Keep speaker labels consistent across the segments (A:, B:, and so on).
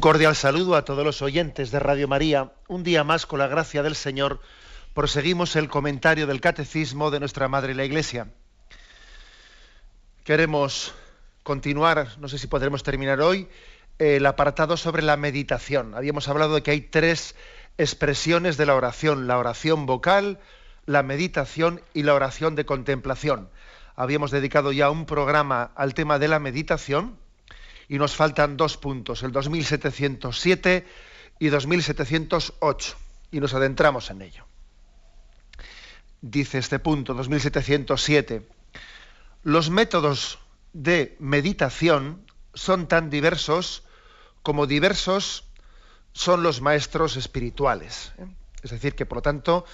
A: Un cordial saludo a todos los oyentes de Radio María. Un día más, con la gracia del Señor, proseguimos el comentario del Catecismo de nuestra Madre la Iglesia. Queremos continuar, no sé si podremos terminar hoy, el apartado sobre la meditación. Habíamos hablado de que hay tres expresiones de la oración, la oración vocal, la meditación y la oración de contemplación. Habíamos dedicado ya un programa al tema de la meditación y nos faltan dos puntos, el 2707 y 2708, y nos adentramos en ello. Dice este punto, 2707, los métodos de meditación son tan diversos como diversos son los maestros espirituales. ¿eh? Es decir, que por lo tanto,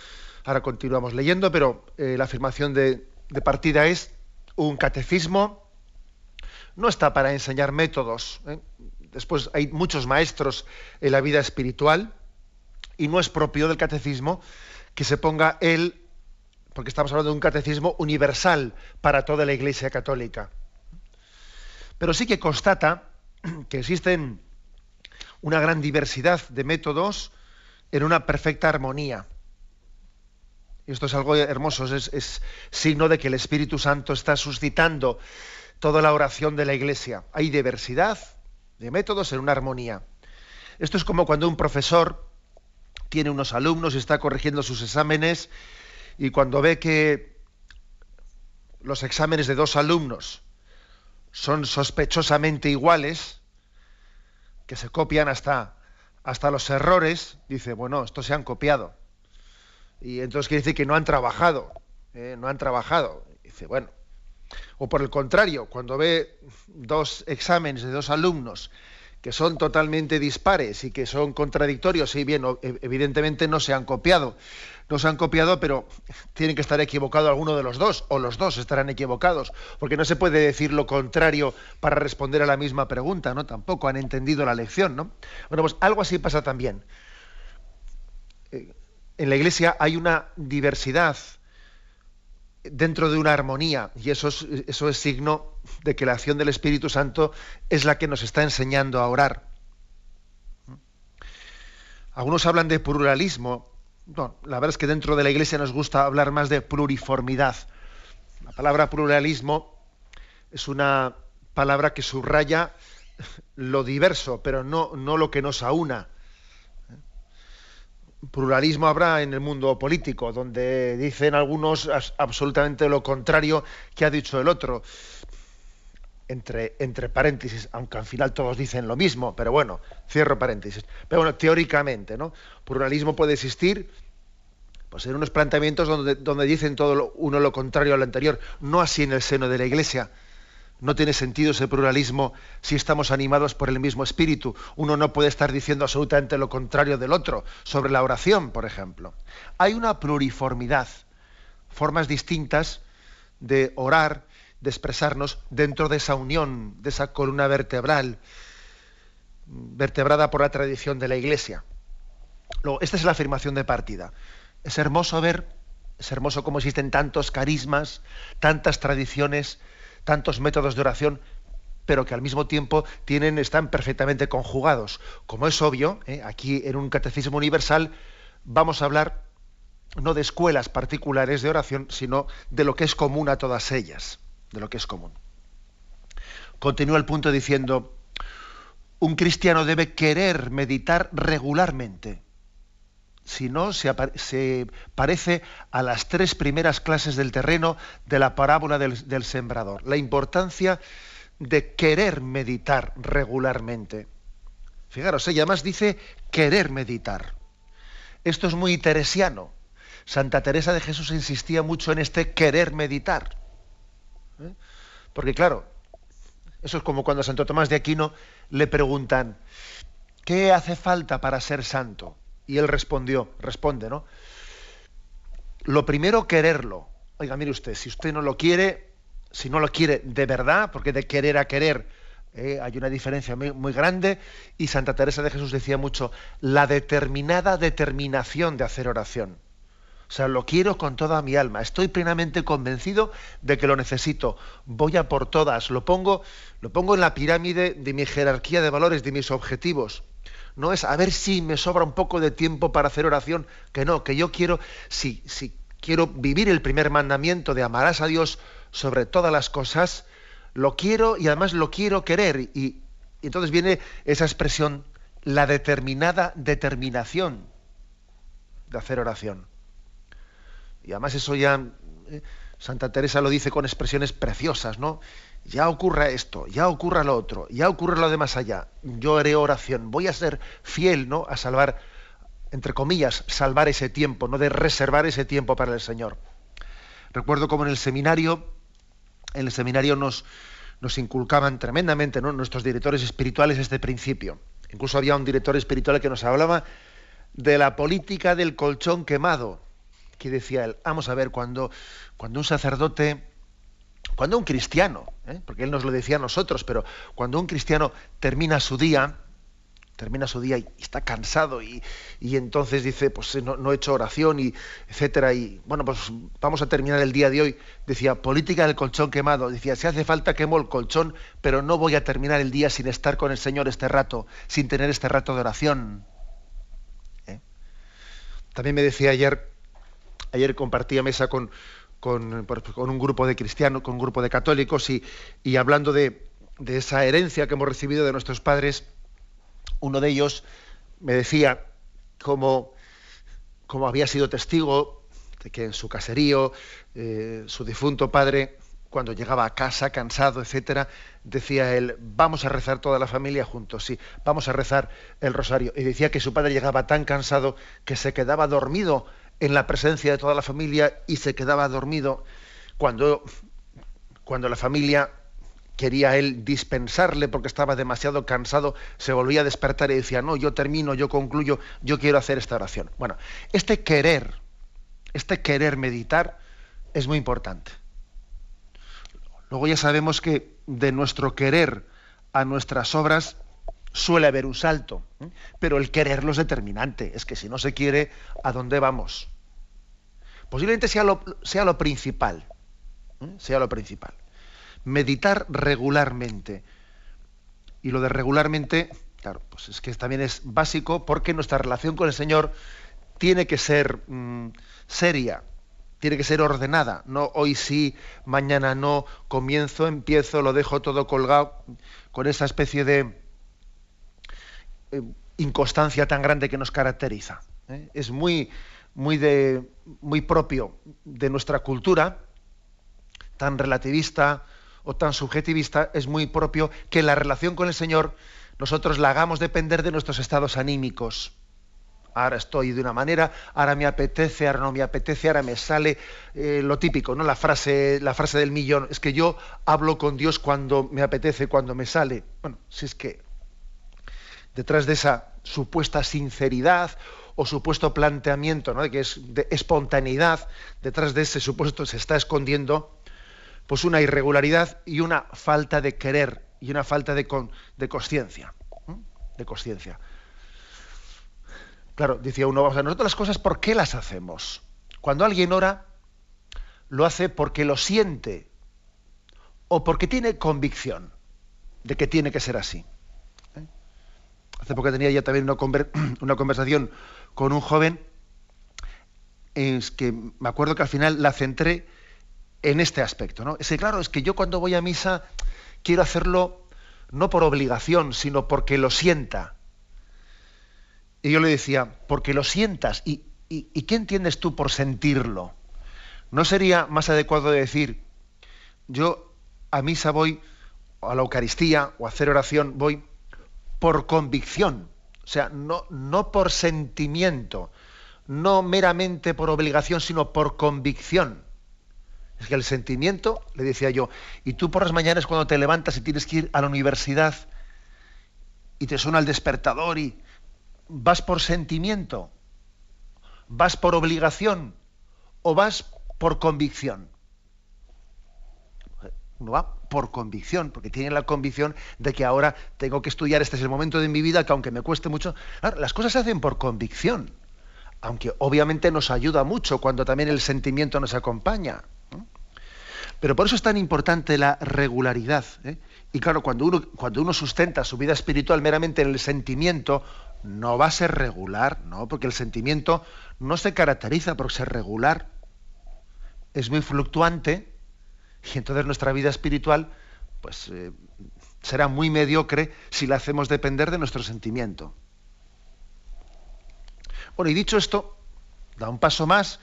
A: ahora continuamos leyendo, pero eh, la afirmación de, de partida es un catecismo no está para enseñar métodos. ¿eh? Después hay muchos maestros en la vida espiritual y no es propio del catecismo que se ponga él, porque estamos hablando de un catecismo universal para toda la Iglesia católica. Pero sí que constata que existen una gran diversidad de métodos en una perfecta armonía. Y esto es algo hermoso, es, es signo de que el Espíritu Santo está suscitando toda la oración de la Iglesia. Hay diversidad de métodos en una armonía. Esto es como cuando un profesor tiene unos alumnos y está corrigiendo sus exámenes y cuando ve que los exámenes de dos alumnos son sospechosamente iguales, que se copian hasta, hasta los errores, dice, bueno, estos se han copiado. Y entonces quiere decir que no han trabajado, ¿eh? no han trabajado. Dice, bueno, o por el contrario, cuando ve dos exámenes de dos alumnos que son totalmente dispares y que son contradictorios, y bien, e, evidentemente no se han copiado. No se han copiado, pero tienen que estar equivocados alguno de los dos, o los dos estarán equivocados, porque no se puede decir lo contrario para responder a la misma pregunta, ¿no? Tampoco han entendido la lección, ¿no? Bueno, pues algo así pasa también. Eh, en la Iglesia hay una diversidad dentro de una armonía y eso es, eso es signo de que la acción del Espíritu Santo es la que nos está enseñando a orar. Algunos hablan de pluralismo. la verdad es que dentro de la Iglesia nos gusta hablar más de pluriformidad. La palabra pluralismo es una palabra que subraya lo diverso, pero no, no lo que nos aúna pluralismo habrá en el mundo político, donde dicen algunos absolutamente lo contrario que ha dicho el otro. Entre, entre paréntesis, aunque al final todos dicen lo mismo, pero bueno, cierro paréntesis. Pero bueno, teóricamente, ¿no? Pluralismo puede existir pues en unos planteamientos donde, donde dicen todo uno lo contrario a lo anterior, no así en el seno de la Iglesia. No tiene sentido ese pluralismo si estamos animados por el mismo espíritu. Uno no puede estar diciendo absolutamente lo contrario del otro, sobre la oración, por ejemplo. Hay una pluriformidad, formas distintas de orar, de expresarnos dentro de esa unión, de esa columna vertebral, vertebrada por la tradición de la Iglesia. Luego, esta es la afirmación de partida. Es hermoso ver, es hermoso cómo existen tantos carismas, tantas tradiciones, tantos métodos de oración, pero que al mismo tiempo tienen, están perfectamente conjugados. Como es obvio, ¿eh? aquí en un catecismo universal vamos a hablar no de escuelas particulares de oración, sino de lo que es común a todas ellas, de lo que es común. Continúa el punto diciendo, un cristiano debe querer meditar regularmente si no, se, parece a las tres primeras clases del terreno de la parábola del, sembrador. La importancia de querer meditar regularmente. Fijaros, ella más dice querer meditar. Esto es muy teresiano. Santa Teresa de Jesús insistía mucho en este querer meditar. ¿eh? Porque claro, eso es como cuando a Santo Tomás de Aquino le preguntan, ¿qué hace falta para ser santo? Y él respondió, responde, ¿no? Lo primero, quererlo. Oiga, mire usted, si usted no lo quiere, si no lo quiere de verdad, porque de querer a querer eh, hay una diferencia muy, muy, grande, y Santa Teresa de Jesús decía mucho, la determinada determinación de hacer oración. O sea, lo quiero con toda mi alma. Estoy plenamente convencido de que lo necesito. Voy a por todas. Lo pongo, lo pongo en la pirámide de mi jerarquía de valores, de mis objetivos. No es a ver si me sobra un poco de tiempo para hacer oración. Que no, que yo quiero, si, si quiero vivir el primer mandamiento de amarás a Dios sobre todas las cosas, lo quiero y además lo quiero querer. Y, entonces viene esa expresión, la determinada determinación de hacer oración. Y además eso ya eh, Santa Teresa lo dice con expresiones preciosas, ¿no? Ya ocurra esto, ya ocurra lo otro, ya ocurra lo de más allá. Yo haré oración, voy a ser fiel, ¿no? A salvar, entre comillas, salvar ese tiempo, no de reservar ese tiempo para el Señor. Recuerdo como en el seminario, en el seminario nos, inculcaban tremendamente, ¿no? Nuestros directores espirituales este principio. Incluso había un director espiritual que nos hablaba de la política del colchón quemado que decía él, vamos a ver, cuando, cuando un sacerdote, cuando un cristiano, ¿eh? porque él nos lo decía a nosotros, pero cuando un cristiano termina su día, termina su día y, está cansado y, y, entonces dice, pues no, no, he hecho oración y etcétera, y bueno, pues vamos a terminar el día de hoy, decía, política del colchón quemado, decía, si hace falta quemo el colchón, pero no voy a terminar el día sin estar con el Señor este rato, sin tener este rato de oración. ¿Eh? También me decía ayer ayer compartía mesa con, con, un grupo de cristianos, con un grupo de católicos y, hablando de, esa herencia que hemos recibido de nuestros padres, uno de ellos me decía cómo, cómo había sido testigo de que en su caserío eh, su difunto padre cuando llegaba a casa cansado, etcétera, decía él, vamos a rezar toda la familia juntos, sí, vamos a rezar el rosario. Y decía que su padre llegaba tan cansado que se quedaba dormido en la presencia de toda la familia y se quedaba dormido cuando, cuando la familia quería él dispensarle porque estaba demasiado cansado, se volvía a despertar y decía, no, yo termino, yo concluyo, yo quiero hacer esta oración. Bueno, este querer, este querer meditar es muy importante. Luego ya sabemos que de nuestro querer a nuestras obras suele haber un salto, ¿eh? pero el quererlo es determinante. Es que si no se quiere, ¿a dónde vamos? Posiblemente sea lo, sea lo principal. ¿eh? Sea lo principal. Meditar regularmente. Y lo de regularmente, claro, pues es que también es básico porque nuestra relación con el Señor tiene que ser mmm, seria, tiene que ser ordenada. No hoy sí, mañana no, comienzo, empiezo, lo dejo todo colgado, con esa especie de inconstancia tan grande que nos caracteriza. ¿eh? Es muy, muy, de, muy propio de nuestra cultura, tan relativista o tan subjetivista, es muy propio que la relación con el Señor nosotros la hagamos depender de nuestros estados anímicos. Ahora estoy de una manera, ahora me apetece, ahora no me apetece, ahora me sale eh, lo típico, ¿no? La frase, la frase del millón, es que yo hablo con Dios cuando me apetece, cuando me sale. Bueno, si es que detrás de esa supuesta sinceridad o supuesto planteamiento ¿no? de que es de espontaneidad, detrás de ese supuesto se está escondiendo pues una irregularidad y una falta de querer y una falta de, con, de conciencia. De conciencia. Claro, decía uno, vamos a nosotros las cosas, ¿por qué las hacemos? Cuando alguien ora, lo hace porque lo siente o porque tiene convicción de que tiene que ser así. Hace poco tenía ya también una, conversación con un joven, es que me acuerdo que al final la centré en este aspecto. ¿no? Es que claro, es que yo cuando voy a misa quiero hacerlo no por obligación, sino porque lo sienta. Y yo le decía, porque lo sientas. ¿Y, y qué entiendes tú por sentirlo? ¿No sería más adecuado decir, yo a misa voy, a la Eucaristía o a hacer oración voy por convicción, o sea, no, no por sentimiento, no meramente por obligación, sino por convicción. Es que el sentimiento, le decía yo, y tú por las mañanas cuando te levantas y tienes que ir a la universidad y te suena el despertador y, ¿Vas por sentimiento? ¿Vas por obligación? ¿O vas por convicción? Uno va por convicción, porque tiene la convicción de que ahora tengo que estudiar, este es el momento de mi vida, que aunque me cueste mucho, las cosas se hacen por convicción, aunque obviamente nos ayuda mucho cuando también el sentimiento nos acompaña. Pero por eso es tan importante la regularidad. ¿eh? Y claro, cuando uno, cuando uno sustenta su vida espiritual meramente en el sentimiento, no va a ser regular, ¿no? Porque el sentimiento no se caracteriza por ser regular. Es muy fluctuante y entonces nuestra vida espiritual pues, eh, será muy mediocre si la hacemos depender de nuestro sentimiento. Bueno, y dicho esto, da un paso más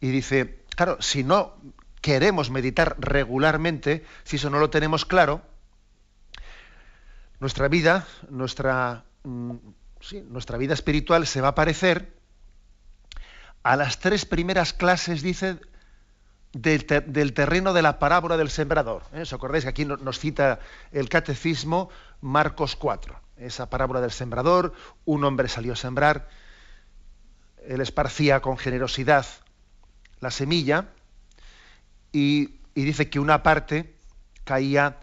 A: y dice, claro, si no queremos meditar regularmente, si eso no lo tenemos claro, nuestra vida, nuestra, mm, nuestra vida espiritual se va a parecer a las tres primeras clases, dice, del, terreno de la parábola del sembrador. ¿eh? ¿Os acordáis que aquí nos cita el catecismo Marcos 4? Esa parábola del sembrador, un hombre salió a sembrar, él esparcía con generosidad la semilla y, y dice que una parte caía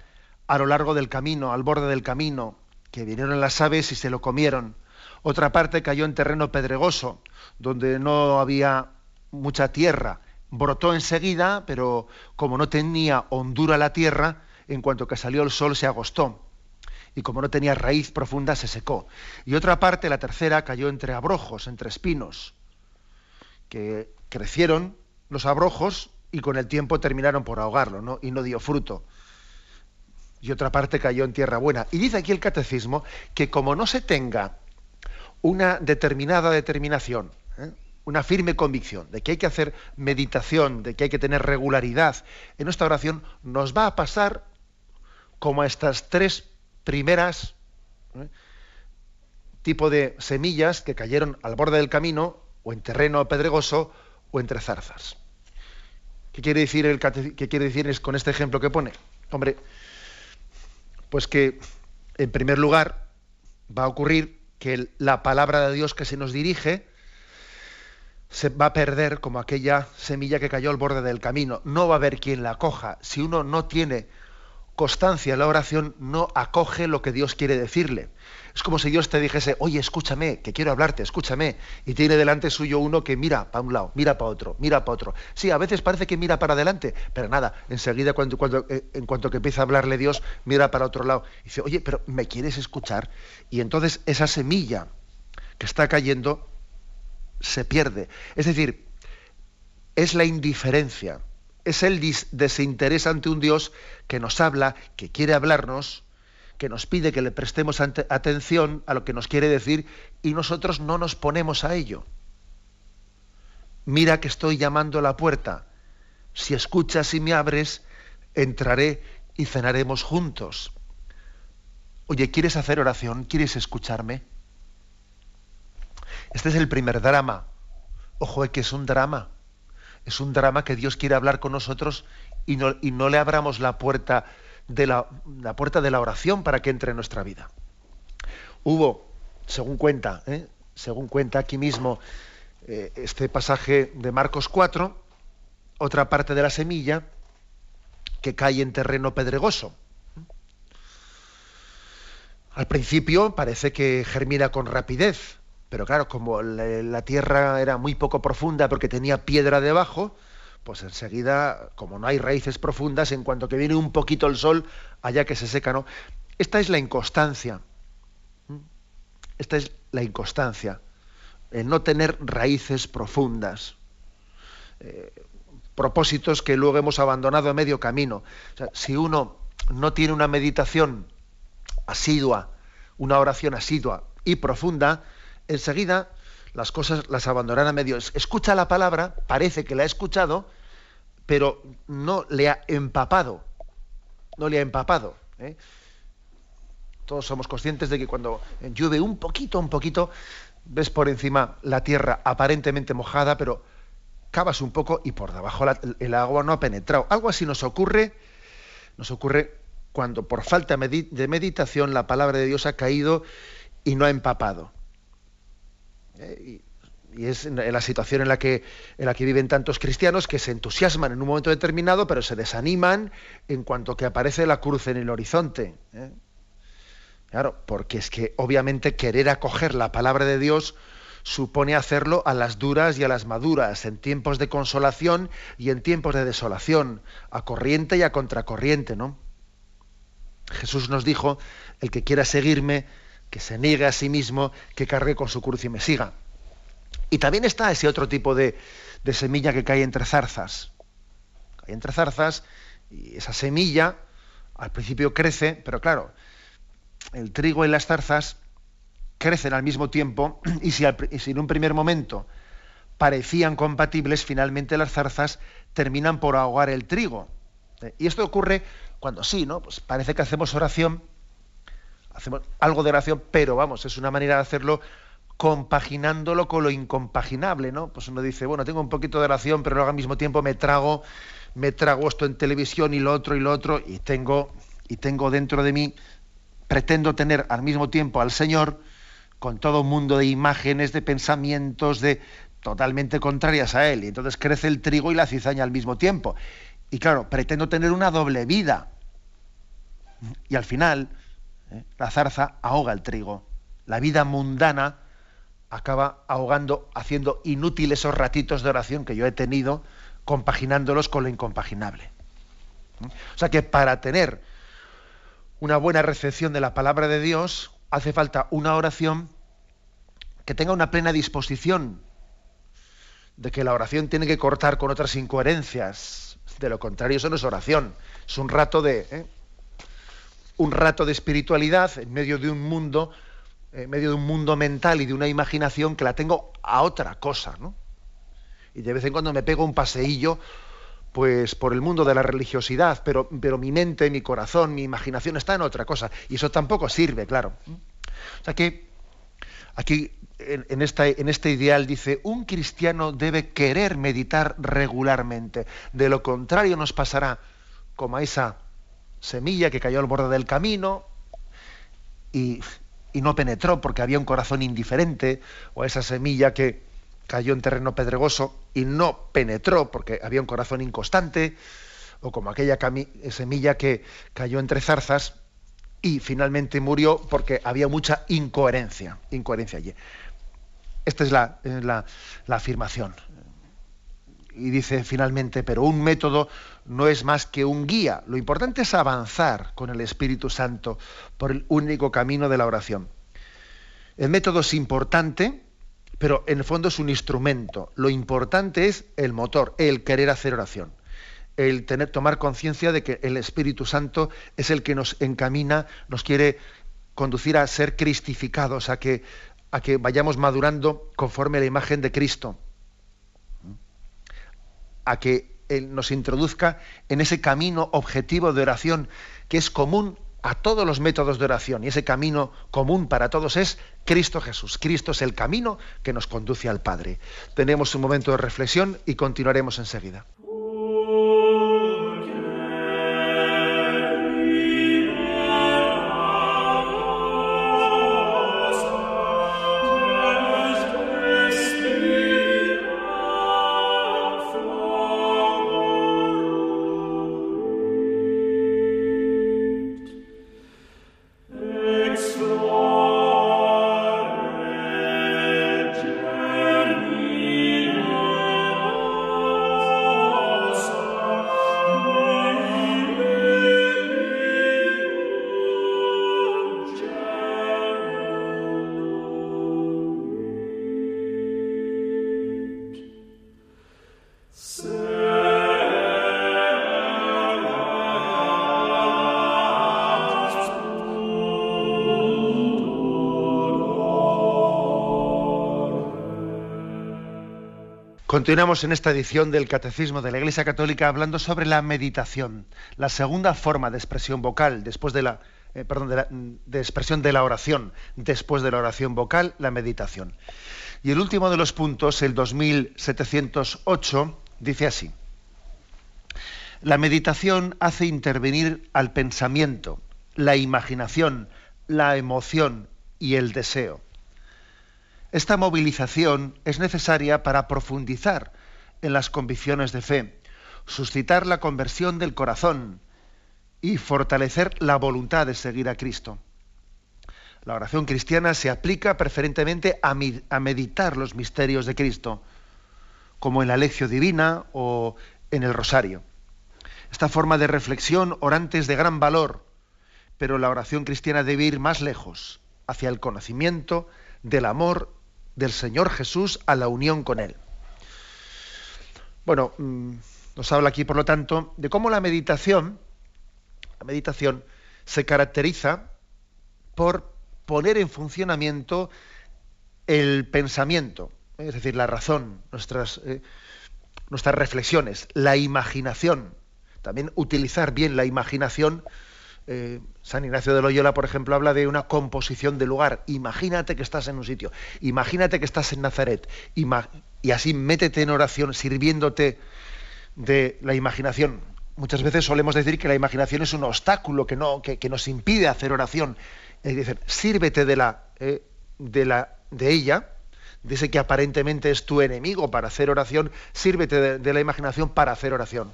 A: a lo largo del camino, al borde del camino, que vinieron las aves y se lo comieron. Otra parte cayó en terreno pedregoso, donde no había mucha tierra brotó enseguida, pero como no tenía hondura la tierra, en cuanto que salió el sol se agostó. Y como no tenía raíz profunda, se secó. Y otra parte, la tercera, cayó entre abrojos, entre espinos, que crecieron los abrojos y con el tiempo terminaron por ahogarlo, ¿no? y no dio fruto. Y otra parte cayó en tierra buena. Y dice aquí el catecismo que como no se tenga una determinada determinación. Una firme convicción de que hay que hacer meditación, de que hay que tener regularidad en nuestra oración, nos va a pasar como a estas tres primeras ¿eh? tipo de semillas que cayeron al borde del camino o en terreno pedregoso o entre zarzas. ¿Qué quiere decir, el qué quiere decir con este ejemplo que pone? Hombre, pues que en primer lugar va a ocurrir que la palabra de Dios que se nos dirige, se va a perder como aquella semilla que cayó al borde del camino. No va a haber quien la coja. Si uno no tiene constancia en la oración, no acoge lo que Dios quiere decirle. Es como si Dios te dijese, oye, escúchame, que quiero hablarte, escúchame. Y tiene delante suyo uno que mira para un lado, mira para otro, mira para otro. Sí, a veces parece que mira para adelante, pero nada, enseguida cuando, cuando, eh, en cuanto que empieza a hablarle Dios, mira para otro lado. Y dice, oye, pero ¿me quieres escuchar? Y entonces esa semilla que está cayendo se pierde. Es decir, es la indiferencia, es el desinterés ante un Dios que nos habla, que quiere hablarnos, que nos pide que le prestemos atención a lo que nos quiere decir y nosotros no nos ponemos a ello. Mira que estoy llamando a la puerta. Si escuchas y me abres, entraré y cenaremos juntos. Oye, ¿quieres hacer oración? ¿Quieres escucharme? Este es el primer drama. Ojo, es que es un drama. Es un drama que Dios quiere hablar con nosotros y no, y no le abramos la puerta, de la, puerta de la oración para que entre en nuestra vida. Hubo, según cuenta, ¿eh? según cuenta aquí mismo eh, este pasaje de Marcos 4, otra parte de la semilla que cae en terreno pedregoso. Al principio parece que germina con rapidez, pero claro, como la, tierra era muy poco profunda porque tenía piedra debajo, pues enseguida, como no hay raíces profundas, en cuanto que viene un poquito el sol, allá que se seca, ¿no? Esta es la inconstancia. Esta es la inconstancia. El no tener raíces profundas. Eh, propósitos que luego hemos abandonado a medio camino. si uno no tiene una meditación asidua, una oración asidua y profunda, enseguida las cosas las abandonará a medio. Escucha la palabra, parece que la ha escuchado, pero no le ha empapado. No le ha empapado. ¿eh? Todos somos conscientes de que cuando llueve un poquito, un poquito, ves por encima la tierra aparentemente mojada, pero cavas un poco y por debajo el agua no ha penetrado. Algo así nos ocurre, nos ocurre cuando por falta de meditación la palabra de Dios ha caído y no ha empapado. Y, es la situación en la, que, en la que viven tantos cristianos que se entusiasman en un momento determinado, pero se desaniman en cuanto que aparece la cruz en el horizonte. Claro, porque es que obviamente querer acoger la palabra de Dios supone hacerlo a las duras y a las maduras, en tiempos de consolación y en tiempos de desolación, a corriente y a contracorriente, ¿no? Jesús nos dijo, el que quiera seguirme, que se niegue a sí mismo, que cargue con su cruz y me siga. Y también está ese otro tipo de, semilla que cae entre zarzas. Cae entre zarzas y esa semilla al principio crece, pero claro, el trigo y las zarzas crecen al mismo tiempo y si, en un primer momento parecían compatibles, finalmente las zarzas terminan por ahogar el trigo. Eh, y esto ocurre cuando sí, ¿no? Pues parece que hacemos oración, hacemos algo de oración, pero vamos, es una manera de hacerlo compaginándolo con lo incompaginable, ¿no? Pues uno dice, bueno, tengo un poquito de oración, pero luego al mismo tiempo me trago, me trago esto en televisión y lo otro y lo otro, y tengo, y tengo dentro de mí, pretendo tener al mismo tiempo al Señor, con todo un mundo de imágenes, de pensamientos, de totalmente contrarias a él. Y entonces crece el trigo y la cizaña al mismo tiempo. Y claro, pretendo tener una doble vida. Y al final, ¿eh? la zarza ahoga el trigo. La vida mundana acaba ahogando, haciendo inútiles esos ratitos de oración que yo he tenido, compaginándolos con lo incompaginable. O sea que para tener una buena recepción de la palabra de Dios, hace falta una oración que tenga una plena disposición de que la oración tiene que cortar con otras incoherencias. De lo contrario, eso no es oración. Es un rato de ¿eh? Un rato de espiritualidad en medio de un mundo, en medio de un mundo mental y de una imaginación que la tengo a otra cosa, ¿no? Y de vez en cuando me pego un paseillo pues por el mundo de la religiosidad, pero, pero mi mente, mi corazón, mi imaginación está en otra cosa. Y eso tampoco sirve, claro. O sea que aquí en, esta, en este ideal dice, un cristiano debe querer meditar regularmente. De lo contrario nos pasará como a esa semilla que cayó al borde del camino y, no penetró porque había un corazón indiferente, o esa semilla que, cayó en terreno pedregoso y no penetró porque había un corazón inconstante, o como aquella semilla que cayó entre zarzas y finalmente murió porque había mucha incoherencia, incoherencia allí. Esta es la, la afirmación. Y dice finalmente, pero un método no es más que un guía. Lo importante es avanzar con el Espíritu Santo por el único camino de la oración. El método es importante, pero en el fondo es un instrumento. Lo importante es el motor, el querer hacer oración, el tener, tomar conciencia de que el Espíritu Santo es el que nos encamina, nos quiere conducir a ser cristificados, a que, a que vayamos madurando conforme a la imagen de Cristo, a que Él nos introduzca en ese camino objetivo de oración que es común a todos los métodos de oración y ese camino común para todos es Cristo Jesús. Cristo es el camino que nos conduce al Padre. Tenemos un momento de reflexión y continuaremos enseguida. Continuamos en esta edición del Catecismo de la Iglesia Católica hablando sobre la meditación, la segunda forma de expresión vocal después de la, eh, perdón, de, expresión de la oración, después de la oración vocal, la meditación. Y el último de los puntos, el 2708, dice así: La meditación hace intervenir al pensamiento, la imaginación, la emoción y el deseo Esta movilización es necesaria para profundizar en las convicciones de fe, suscitar la conversión del corazón y fortalecer la voluntad de seguir a Cristo. La oración cristiana se aplica preferentemente a, meditar los misterios de Cristo, como en la lección divina o en el rosario. Esta forma de reflexión orante es de gran valor, pero la oración cristiana debe ir más lejos, hacia el conocimiento del amor del Señor Jesús a la unión con Él. Bueno, mm, nos habla aquí, por lo tanto, de cómo la meditación, la meditación se caracteriza por poner en funcionamiento el pensamiento, es decir, la razón, nuestras, eh, nuestras reflexiones, la imaginación. También utilizar bien la imaginación. Eh, San Ignacio de Loyola, por ejemplo, habla de una composición de lugar. Imagínate que estás en un sitio, imagínate que estás en Nazaret, y así métete en oración sirviéndote de la imaginación. Muchas veces solemos decir que la imaginación es un obstáculo que, no, que, nos impide hacer oración. Es decir, sírvete de, la, eh, de, la, de ella, de ese que aparentemente es tu enemigo para hacer oración, sírvete de, la imaginación para hacer oración.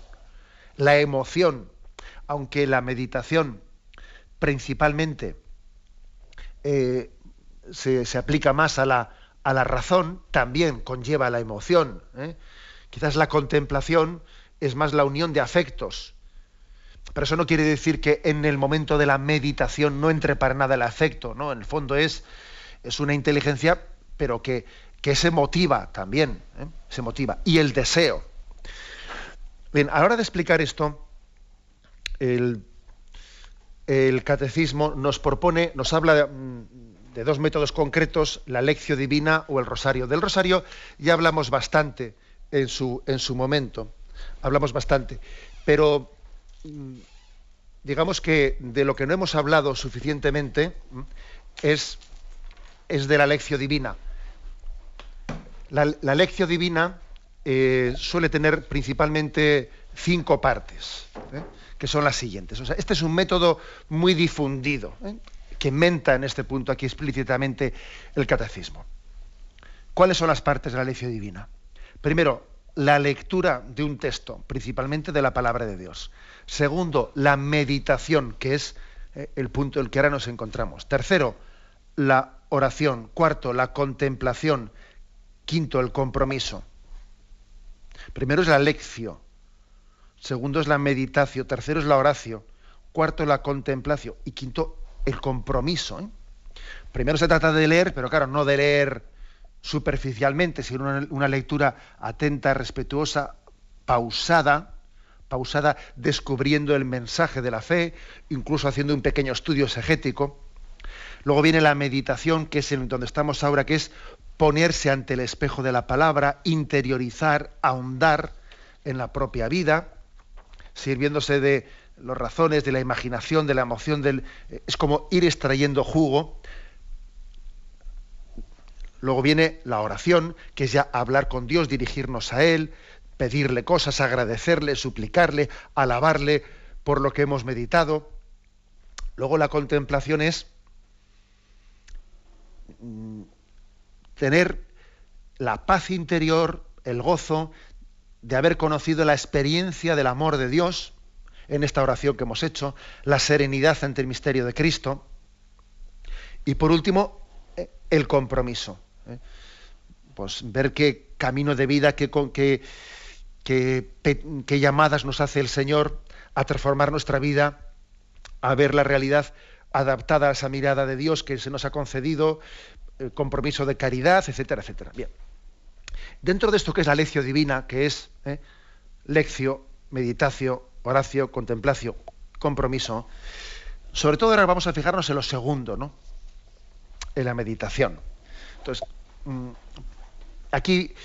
A: La emoción, aunque la meditación principalmente eh, se, aplica más a la, razón, también conlleva la emoción. ¿eh? Quizás la contemplación es más la unión de afectos. Pero eso no quiere decir que en el momento de la meditación no entre para nada el afecto, ¿no? En el fondo es, es una inteligencia, pero que, se motiva también, ¿eh? se motiva. Y el deseo. Bien, a la hora de explicar esto, el, catecismo nos propone, nos habla de, de, dos métodos concretos, la lección divina o el rosario. Del rosario ya hablamos bastante en su, en su momento. Hablamos bastante. Pero mm, digamos que de lo que no hemos hablado suficientemente mm, es, es de la lección divina. La, la lección divina eh, suele tener principalmente cinco partes, ¿eh? Que son las siguientes. O sea, este es un método muy difundido, ¿eh? que menta en este punto aquí explícitamente el catecismo. ¿Cuáles son las partes de la lección divina? Primero, la lectura de un texto, principalmente de la palabra de Dios. Segundo, la meditación, que es eh, el punto en el que ahora nos encontramos. Tercero, la oración. Cuarto, la contemplación. Quinto, el compromiso. Primero es la lección. Segundo es la meditación. Tercero es la oración. Cuarto, la contemplación. Y quinto, el compromiso. ¿eh? Primero se trata de leer, pero claro, no de leer superficialmente, sino una, lectura atenta, respetuosa, pausada, pausada, descubriendo el mensaje de la fe, incluso haciendo un pequeño estudio exegético. Luego viene la meditación, que es en donde estamos ahora, que es ponerse ante el espejo de la palabra, interiorizar, ahondar en la propia vida, sirviéndose de las razones, de la imaginación, de la emoción, del, es como ir extrayendo jugo Luego viene la oración, que es ya hablar con Dios, dirigirnos a Él, pedirle cosas, agradecerle, suplicarle, alabarle por lo que hemos meditado. Luego la contemplación es mm, tener la paz interior, el gozo de haber conocido la experiencia del amor de Dios en esta oración que hemos hecho, la serenidad ante el misterio de Cristo. Y por último, eh, el compromiso. ¿eh? Pues ver qué camino de vida, qué, qué, qué, llamadas nos hace el Señor a transformar nuestra vida, a ver la realidad adaptada a esa mirada de Dios que se nos ha concedido, el compromiso de caridad, etcétera, etcétera. Bien. Dentro de esto que es la lección divina, que es ¿eh? leccio, meditacio, oracio, contemplacio, compromiso, sobre todo ahora vamos a fijarnos en lo segundo, ¿no? En la meditación. Entonces, mm, aquí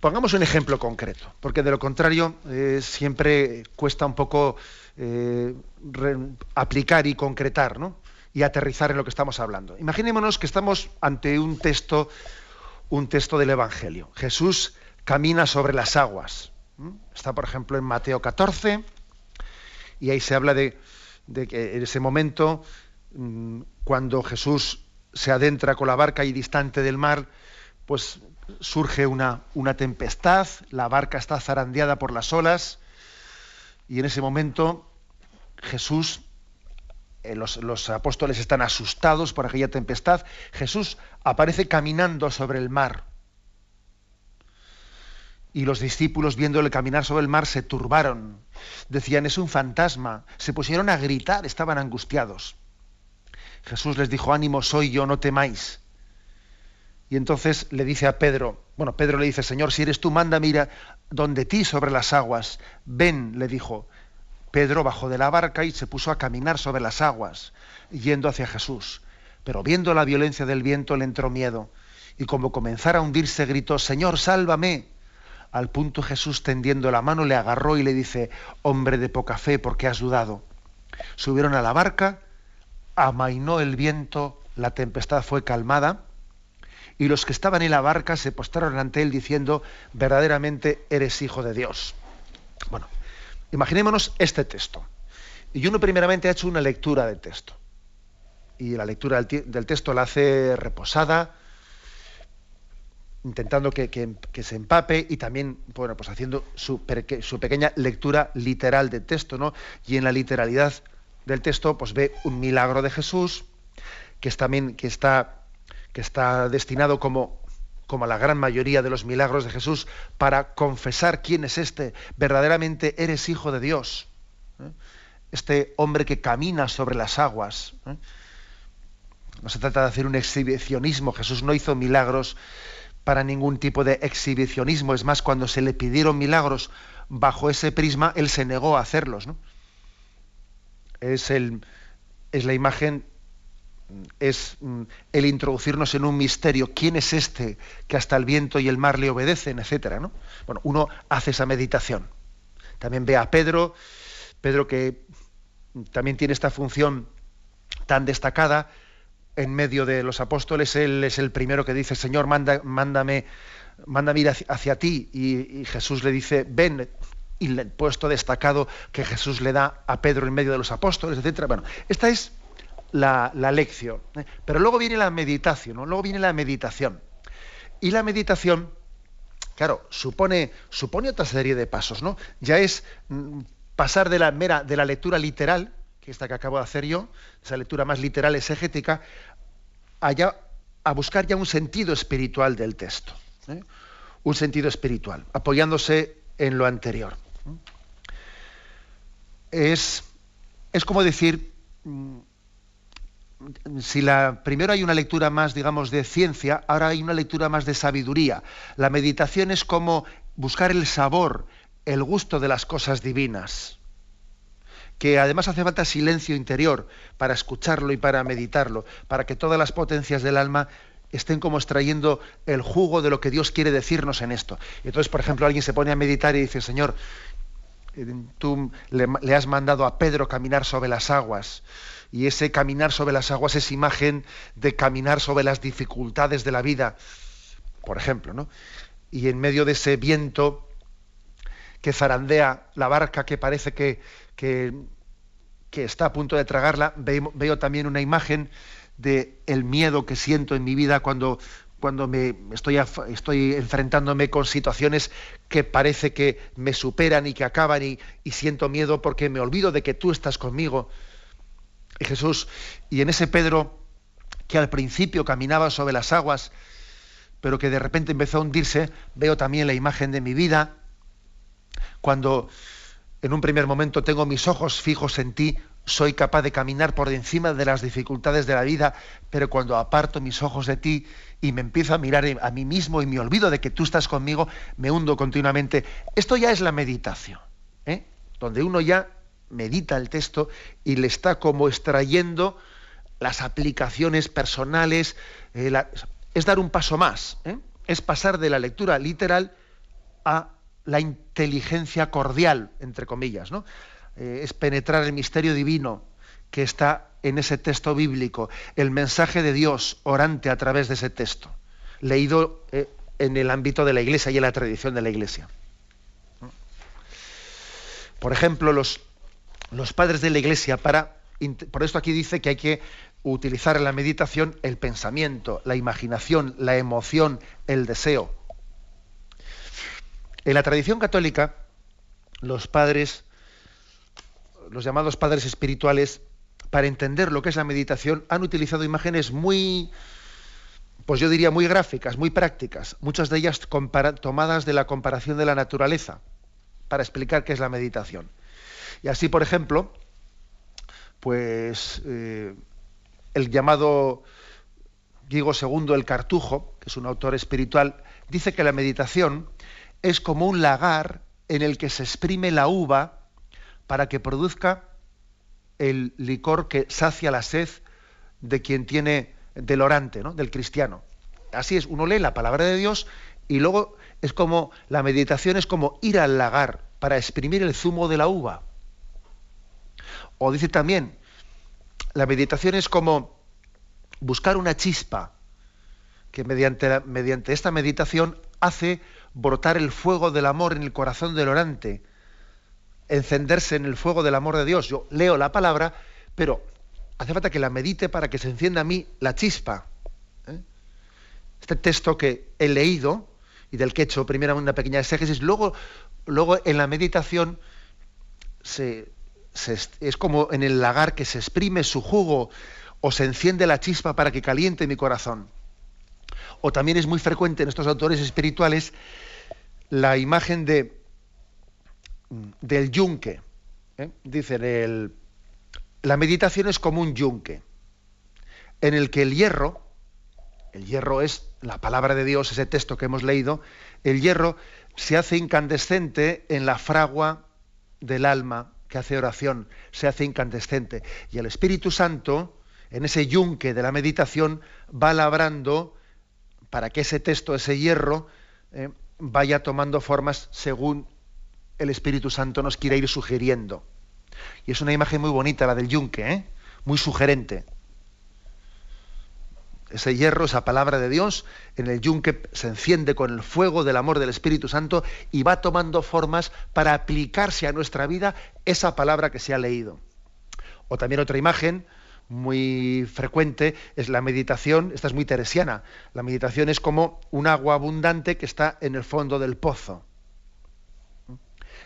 A: pongamos un ejemplo concreto, porque de lo contrario eh, siempre cuesta un poco eh, aplicar y concretar, ¿no? Y aterrizar en lo que estamos hablando. Imaginémonos que estamos ante un texto, un texto del Evangelio. Jesús camina sobre las aguas. Está, por ejemplo, en Mateo 14, y ahí se habla de, de que en ese momento, mm, cuando Jesús se adentra con la barca y distante del mar, pues surge una, una tempestad, la barca está zarandeada por las olas y en ese momento Jesús, eh, los, los, apóstoles están asustados por aquella tempestad, Jesús aparece caminando sobre el mar. Y los discípulos, viéndole caminar sobre el mar, se turbaron. Decían, es un fantasma. Se pusieron a gritar, estaban angustiados. Jesús les dijo, ánimo, soy yo, no temáis. Y entonces le dice a Pedro, bueno, Pedro le dice, Señor, si eres tú, manda, mira, donde ti sobre las aguas. Ven, le dijo. Pedro bajó de la barca y se puso a caminar sobre las aguas, yendo hacia Jesús. Pero viendo la violencia del viento le entró miedo, y como comenzara a hundirse gritó, Señor, sálvame. Al punto Jesús tendiendo la mano le agarró y le dice, hombre de poca fe, ¿por qué has dudado? Subieron a la barca, amainó el viento, la tempestad fue calmada, y los que estaban en la barca se postraron ante él diciendo, verdaderamente eres hijo de Dios. Bueno, imaginémonos este texto. Y uno primeramente ha hecho una lectura del texto. Y la lectura del, texto la hace reposada, intentando que, se empape y también, bueno, pues haciendo su, su, pequeña lectura literal del texto, ¿no? Y en la literalidad del texto, pues ve un milagro de Jesús, que es también, que está que está destinado como, como la gran mayoría de los milagros de Jesús, para confesar quién es este, verdaderamente eres hijo de Dios. ¿eh? Este hombre que camina sobre las aguas. ¿eh? No se trata de hacer un exhibicionismo, Jesús no hizo milagros para ningún tipo de exhibicionismo, es más, cuando se le pidieron milagros bajo ese prisma, él se negó a hacerlos. Es, el, es la imagen es mm, el introducirnos en un misterio. ¿Quién es este que hasta el viento y el mar le obedecen, etcétera? ¿no? Bueno, uno hace esa meditación. También ve a Pedro, Pedro que también tiene esta función tan destacada en medio de los apóstoles. Él es el primero que dice, Señor, manda, mándame, mándame ir hacia, ti. Y, y, Jesús le dice, ven. Y el puesto destacado que Jesús le da a Pedro en medio de los apóstoles, etcétera. Bueno, esta es la, lección. ¿eh? Pero luego viene la meditación, ¿no? luego viene la meditación. Y la meditación, claro, supone, supone otra serie de pasos, ¿no? Ya es mm, pasar de la mera, de la lectura literal, que esta que acabo de hacer yo, esa lectura más literal exegética, allá, a buscar ya un sentido espiritual del texto. ¿eh? Un sentido espiritual, apoyándose en lo anterior. Es, es como decir, mm, si la primero hay una lectura más, digamos, de ciencia, ahora hay una lectura más de sabiduría. La meditación es como buscar el sabor, el gusto de las cosas divinas. Que además hace falta silencio interior para escucharlo y para meditarlo, para que todas las potencias del alma estén como extrayendo el jugo de lo que Dios quiere decirnos en esto. Entonces, por ejemplo, alguien se pone a meditar y dice, Señor, eh, tú le has mandado a Pedro caminar sobre las aguas y ese caminar sobre las aguas es imagen de caminar sobre las dificultades de la vida, por ejemplo, ¿no? Y en medio de ese viento que zarandea la barca que parece que, que, está a punto de tragarla, veo, también una imagen de el miedo que siento en mi vida cuando, cuando me estoy, estoy enfrentándome con situaciones que parece que me superan y que acaban y, y siento miedo porque me olvido de que tú estás conmigo Jesús, y en ese Pedro que al principio caminaba sobre las aguas, pero que de repente empezó a hundirse, veo también la imagen de mi vida, cuando en un primer momento tengo mis ojos fijos en ti, soy capaz de caminar por encima de las dificultades de la vida, pero cuando aparto mis ojos de ti y me empiezo a mirar a mí mismo y me olvido de que tú estás conmigo, me hundo continuamente. Esto ya es la meditación, ¿eh? donde uno ya medita el texto y le está como extrayendo las aplicaciones personales, eh, es dar un paso más, ¿eh? es pasar de la lectura literal a la inteligencia cordial, entre comillas, ¿no? Eh, es penetrar el misterio divino que está en ese texto bíblico, el mensaje de Dios orante a través de ese texto, leído en el ámbito de la iglesia y en la tradición de la iglesia. Por ejemplo, los, los padres de la iglesia para por esto aquí dice que hay que utilizar en la meditación el pensamiento, la imaginación, la emoción, el deseo. En la tradición católica, los padres, los llamados padres espirituales, para entender lo que es la meditación, han utilizado imágenes muy, pues yo diría muy gráficas, muy prácticas, muchas de ellas tomadas de la comparación de la naturaleza, para explicar qué es la meditación. Y así, por ejemplo, pues eh, el llamado Diego II el Cartujo, que es un autor espiritual, dice que la meditación es como un lagar en el que se exprime la uva para que produzca el licor que sacia la sed de quien tiene del orante, ¿no? del cristiano. Así es, uno lee la palabra de Dios y luego es como la meditación es como ir al lagar para exprimir el zumo de la uva. O dice también, la meditación es como buscar una chispa que mediante, mediante esta meditación hace brotar el fuego del amor en el corazón del orante, encenderse en el fuego del amor de Dios. Yo leo la palabra, pero hace falta que la medite para que se encienda a mí la chispa. ¿eh? Este texto que he leído y del que he hecho primero una pequeña exégesis, luego, luego en la meditación se, es como en el lagar que se exprime su jugo o se enciende la chispa para que caliente mi corazón. O también es muy frecuente en estos autores espirituales la imagen de, del yunque. ¿eh? Dicen, la meditación es como un yunque, en el que el hierro, el hierro es la palabra de Dios, ese texto que hemos leído, el hierro se hace incandescente en la fragua del alma que hace oración, se hace incandescente. Y el Espíritu Santo, en ese yunque de la meditación, va labrando para que ese texto, ese hierro, eh, vaya tomando formas según el Espíritu Santo nos quiera ir sugiriendo. Y es una imagen muy bonita la del yunque, ¿eh? muy sugerente ese hierro, esa palabra de Dios, en el yunque se enciende con el fuego del amor del Espíritu Santo y va tomando formas para aplicarse a nuestra vida esa palabra que se ha leído. O también otra imagen muy frecuente es la meditación, esta es muy teresiana, la meditación es como un agua abundante que está en el fondo del pozo.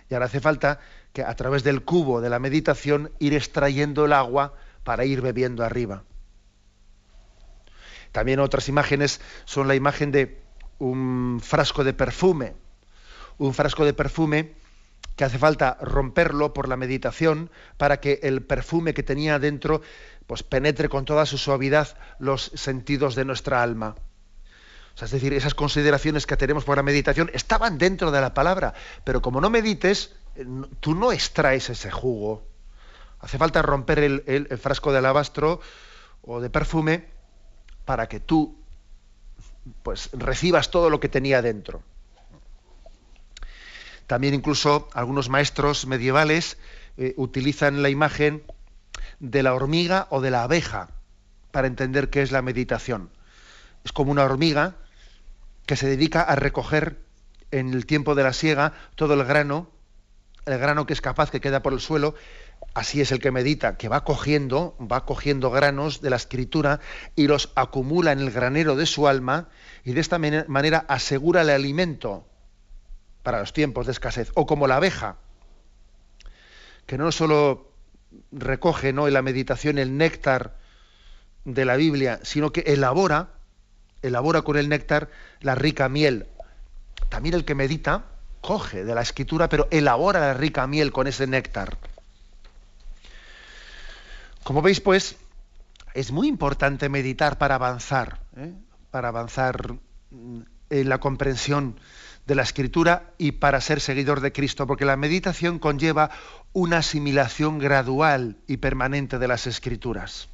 A: Y ahora hace falta que a través del cubo de la meditación ir extrayendo el agua para ir bebiendo arriba. También otras imágenes son la imagen de un frasco de perfume, un frasco de perfume que hace falta romperlo por la meditación para que el perfume que tenía dentro pues penetre con toda su suavidad los sentidos de nuestra alma. es decir, esas consideraciones que tenemos por la meditación estaban dentro de la palabra, pero como no medites, tú no extraes ese jugo. Hace falta romper el frasco de alabastro o de perfume para que tú pues recibas todo lo que tenía dentro. También incluso algunos maestros medievales eh, utilizan la imagen de la hormiga o de la abeja para entender qué es la meditación. Es como una hormiga que se dedica a recoger en el tiempo de la siega todo el grano, el grano que es capaz que queda por el suelo, Así es el que medita, que va cogiendo, va cogiendo granos de la escritura y los acumula en el granero de su alma y de esta manera asegura el alimento para los tiempos de escasez. O como la abeja, que no solo recoge ¿no? en la meditación el néctar de la Biblia, sino que elabora, elabora con el néctar la rica miel. También el que medita coge de la escritura, pero elabora la rica miel con ese néctar. Como veis, pues, es muy importante meditar para avanzar, ¿eh? para avanzar mm, en la comprensión de la escritura y para ser seguidor de Cristo, porque la meditación conlleva una asimilación gradual y permanente de las escrituras.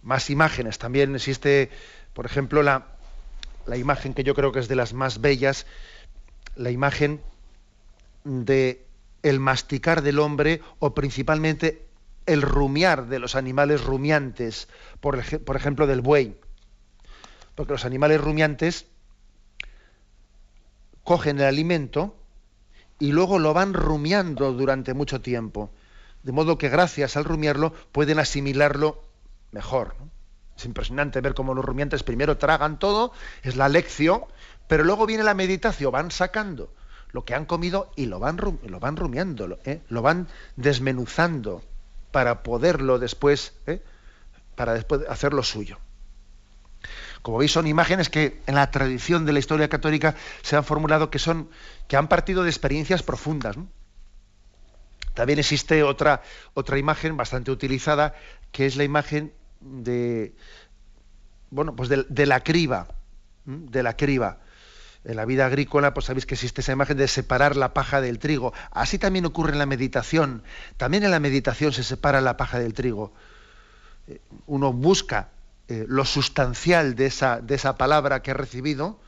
A: Más imágenes. También existe, por ejemplo, la, la imagen que yo creo que es de las más bellas, la imagen de el masticar del hombre o principalmente el rumiar de los animales rumiantes, por, ejemplo del buey. Porque los animales rumiantes cogen el alimento y luego lo van rumiando durante mucho tiempo. De modo que gracias al rumiarlo pueden asimilarlo mejor. Es impresionante ver cómo los rumiantes primero tragan todo, es la lección, pero luego viene la meditación, van sacando lo que han comido y lo van, lo van rumiando, ¿eh? lo van desmenuzando para poderlo después, ¿eh? para después hacer lo suyo. Como veis, son imágenes que en la tradición de la historia católica se han formulado que son, que han partido de experiencias profundas. También existe otra, otra imagen bastante utilizada, que es la imagen de, bueno, pues de, la criba, de la criba. En la vida agrícola, pues sabéis que existe esa imagen de separar la paja del trigo. Así también ocurre en la meditación. También en la meditación se separa la paja del trigo. Eh, uno busca eh, lo sustancial de esa, de esa palabra que he recibido,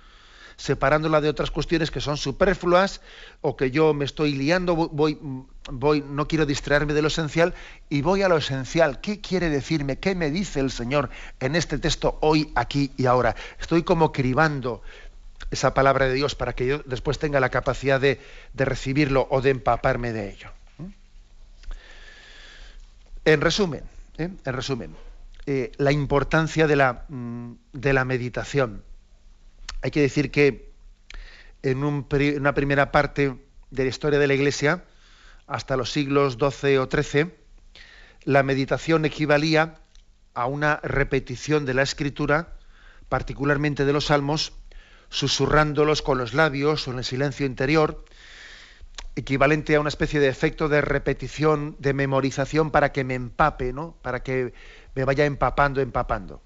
A: separándola de otras cuestiones que son superfluas o que yo me estoy liando, voy, voy, no quiero distraerme de lo esencial y voy a lo esencial. ¿Qué quiere decirme? ¿Qué me dice el Señor en este texto hoy, aquí y ahora? Estoy como cribando esa palabra de Dios para que yo después tenga la capacidad de, recibirlo o de empaparme de ello. En resumen, ¿eh? en resumen, eh, la importancia de la, mm, de la meditación. Hay que decir que en una primera parte de la historia de la Iglesia, hasta los siglos XII o XIII, la meditación equivalía a una repetición de la escritura, particularmente de los salmos, susurrándolos con los labios o en el silencio interior, equivalente a una especie de efecto de repetición, de memorización para que me empape, ¿no? Para que me vaya empapando, empapando.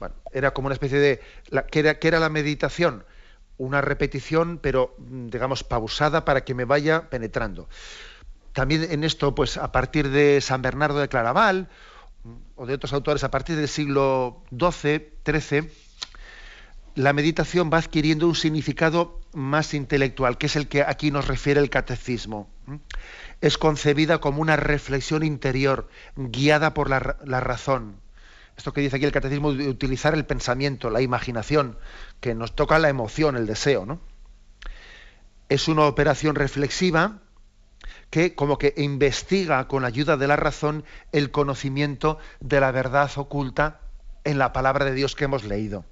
A: Bueno, era como una especie de... La, ¿qué, era, era la meditación? Una repetición, pero mm, digamos pausada para que me vaya penetrando. También en esto, pues a partir de San Bernardo de Claraval mm, o de otros autores, a partir del siglo XII, XIII, la meditación va adquiriendo un significado más intelectual, que es el que aquí nos refiere el catecismo es concebida como una reflexión interior guiada por la, razón. Esto que dice aquí el catecismo de utilizar el pensamiento, la imaginación, que nos toca la emoción, el deseo, ¿no? Es una operación reflexiva que como que investiga con la ayuda de la razón el conocimiento de la verdad oculta en la palabra de Dios que hemos leído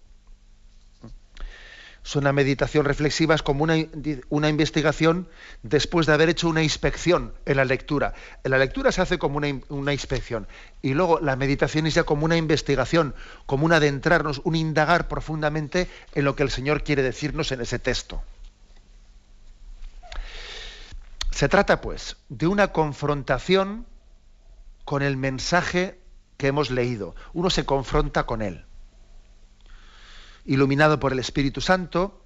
A: es una meditación reflexiva, es como una, investigación después de haber hecho una inspección en la lectura. En la lectura se hace como una, una, inspección y luego la meditación es ya como una investigación, como un adentrarnos, un indagar profundamente en lo que el Señor quiere decirnos en ese texto. Se trata pues de una confrontación con el mensaje que hemos leído. Uno se confronta con él iluminado por el Espíritu Santo,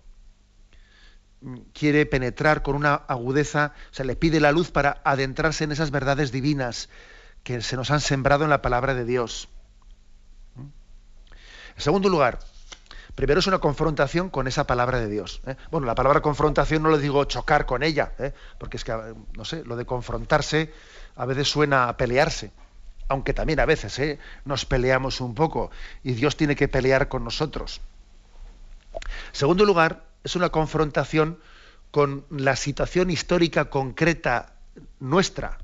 A: quiere penetrar con una agudeza, se le pide la luz para adentrarse en esas verdades divinas que se nos han sembrado en la palabra de Dios. En segundo lugar, primero es una confrontación con esa palabra de Dios. ¿eh? Bueno, la palabra confrontación no le digo chocar con ella, ¿eh? porque es que, no sé, lo de confrontarse a veces suena a pelearse, aunque también a veces ¿eh? nos peleamos un poco y Dios tiene que pelear con nosotros. Segundo lugar, es una confrontación con la situación histórica concreta nuestra,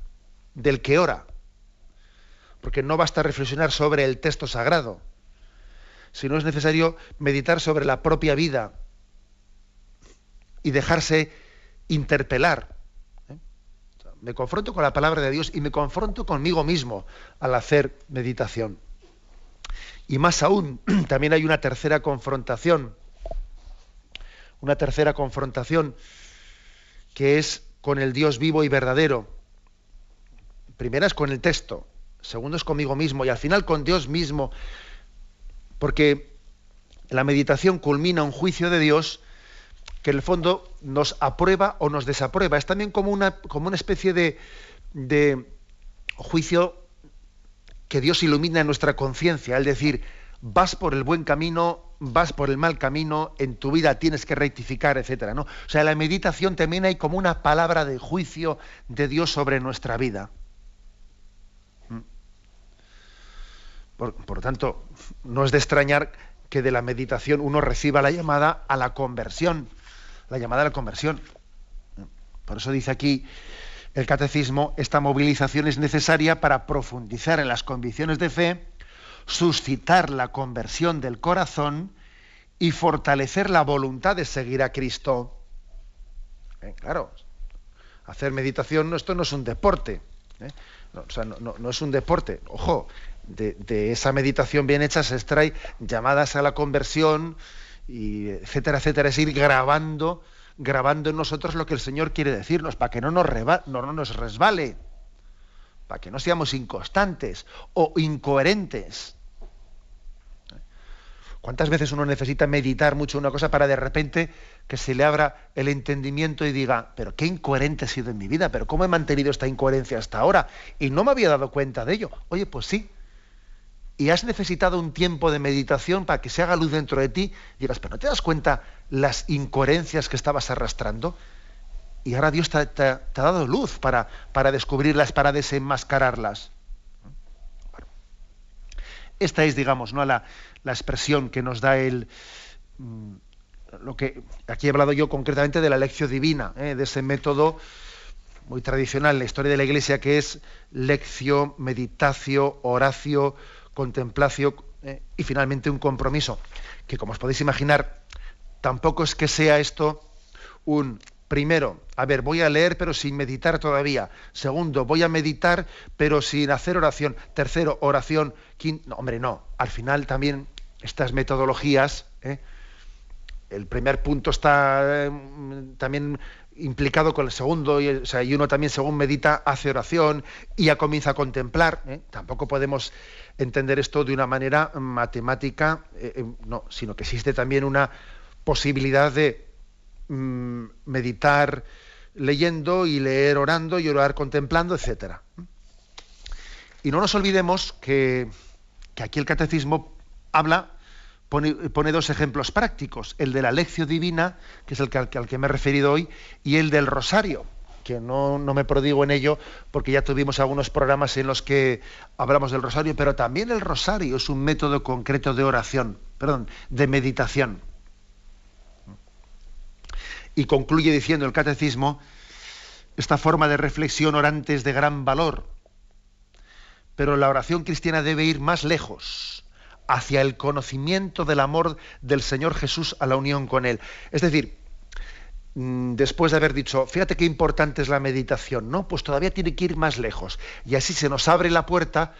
A: del que ora. Porque no basta reflexionar sobre el texto sagrado, sino es necesario meditar sobre la propia vida y dejarse interpelar. ¿eh? Me confronto con la palabra de Dios y me confronto conmigo mismo al hacer meditación. Y más aún, también hay una tercera confrontación una tercera confrontación, que es con el Dios vivo y verdadero. Primera es con el texto, segundo es conmigo mismo y al final con Dios mismo, porque la meditación culmina un juicio de Dios que en el fondo nos aprueba o nos desaprueba. Es también como una, como una especie de, de juicio que Dios ilumina en nuestra conciencia, es decir, vas por el buen camino vas por el mal camino, en tu vida tienes que rectificar, etcétera, ¿no? O sea, la meditación también hay como una palabra de juicio de Dios sobre nuestra vida. ¿Mm? Por, por tanto, no es de extrañar que de la meditación uno reciba la llamada a la conversión, la llamada a la conversión. Por eso dice aquí el catecismo, esta movilización es necesaria para profundizar en las convicciones de fe, suscitar la conversión del corazón y fortalecer la voluntad de seguir a Cristo. Eh, claro, hacer meditación, esto no es un deporte. ¿eh? No, o sea, no, es un deporte. Ojo, de, esa meditación bien hecha se extrae llamadas a la conversión, y etcétera, etcétera. Es ir grabando, grabando en nosotros lo que el Señor quiere decirnos, para que no nos, no nos resbale, para que no seamos inconstantes o incoherentes. ¿Cuántas veces uno necesita meditar mucho una cosa para de repente que se le abra el entendimiento y diga, pero qué incoherente he sido en mi vida, pero cómo he mantenido esta incoherencia hasta ahora y no me había dado cuenta de ello? Oye, pues sí. Y has necesitado un tiempo de meditación para que se haga luz dentro de ti y digas, pero ¿no te das cuenta las incoherencias que estabas arrastrando? Y ahora Dios te, ha dado luz para, para descubrirlas, para desenmascararlas. Esta es, digamos, ¿no? la, la expresión que nos da el mm, lo que aquí he hablado yo concretamente de la lección divina, ¿eh? de ese método muy tradicional en la historia de la Iglesia que es lección, meditacio, oracio, contemplación ¿eh? y finalmente un compromiso, que como os podéis imaginar, tampoco es que sea esto un primero, a ver, voy a leer pero sin meditar todavía. Segundo, voy a meditar pero sin hacer oración. Tercero, oración. Quinto, hombre, no. Al final también estas metodologías, ¿eh? el primer punto está em, también implicado con el segundo, y, uno también según medita hace oración y ya comienza a contemplar. ¿eh? Tampoco podemos entender esto de una manera matemática, eh, no, sino que existe también una posibilidad de mm, meditar leyendo y leer orando y orar contemplando, etcétera. Y no nos olvidemos que, que aquí el catecismo habla, pone, dos ejemplos prácticos, el de la lección divina, que es el que, al, que me he referido hoy, y el del rosario, que no, me prodigo en ello porque ya tuvimos algunos programas en los que hablamos del rosario, pero también el rosario es un método concreto de oración, perdón, de meditación. Y concluye diciendo el catecismo, esta forma de reflexión orante es de gran valor, pero la oración cristiana debe ir más lejos hacia el conocimiento del amor del Señor Jesús a la unión con Él. Es decir, mm, después de haber dicho, fíjate qué importante es la meditación, ¿no? Pues todavía tiene que ir más lejos. Y así se nos abre la puerta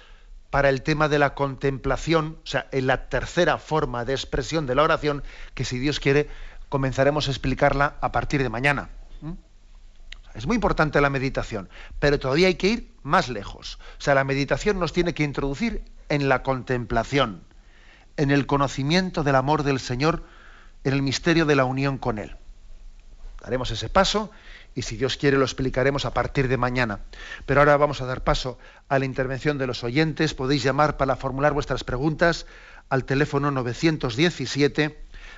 A: para el tema de la contemplación, o sea, en la tercera forma de expresión de la oración, que si Dios quiere, comenzaremos a explicarla a partir de mañana. Es muy importante la meditación, pero todavía hay que ir más lejos. O sea, la meditación nos tiene que introducir en la contemplación en el conocimiento del amor del Señor, en el misterio de la unión con Él. Daremos ese paso y si Dios quiere lo explicaremos a partir de mañana. Pero ahora vamos a dar paso a la intervención de los oyentes. Podéis llamar para formular vuestras preguntas al teléfono 917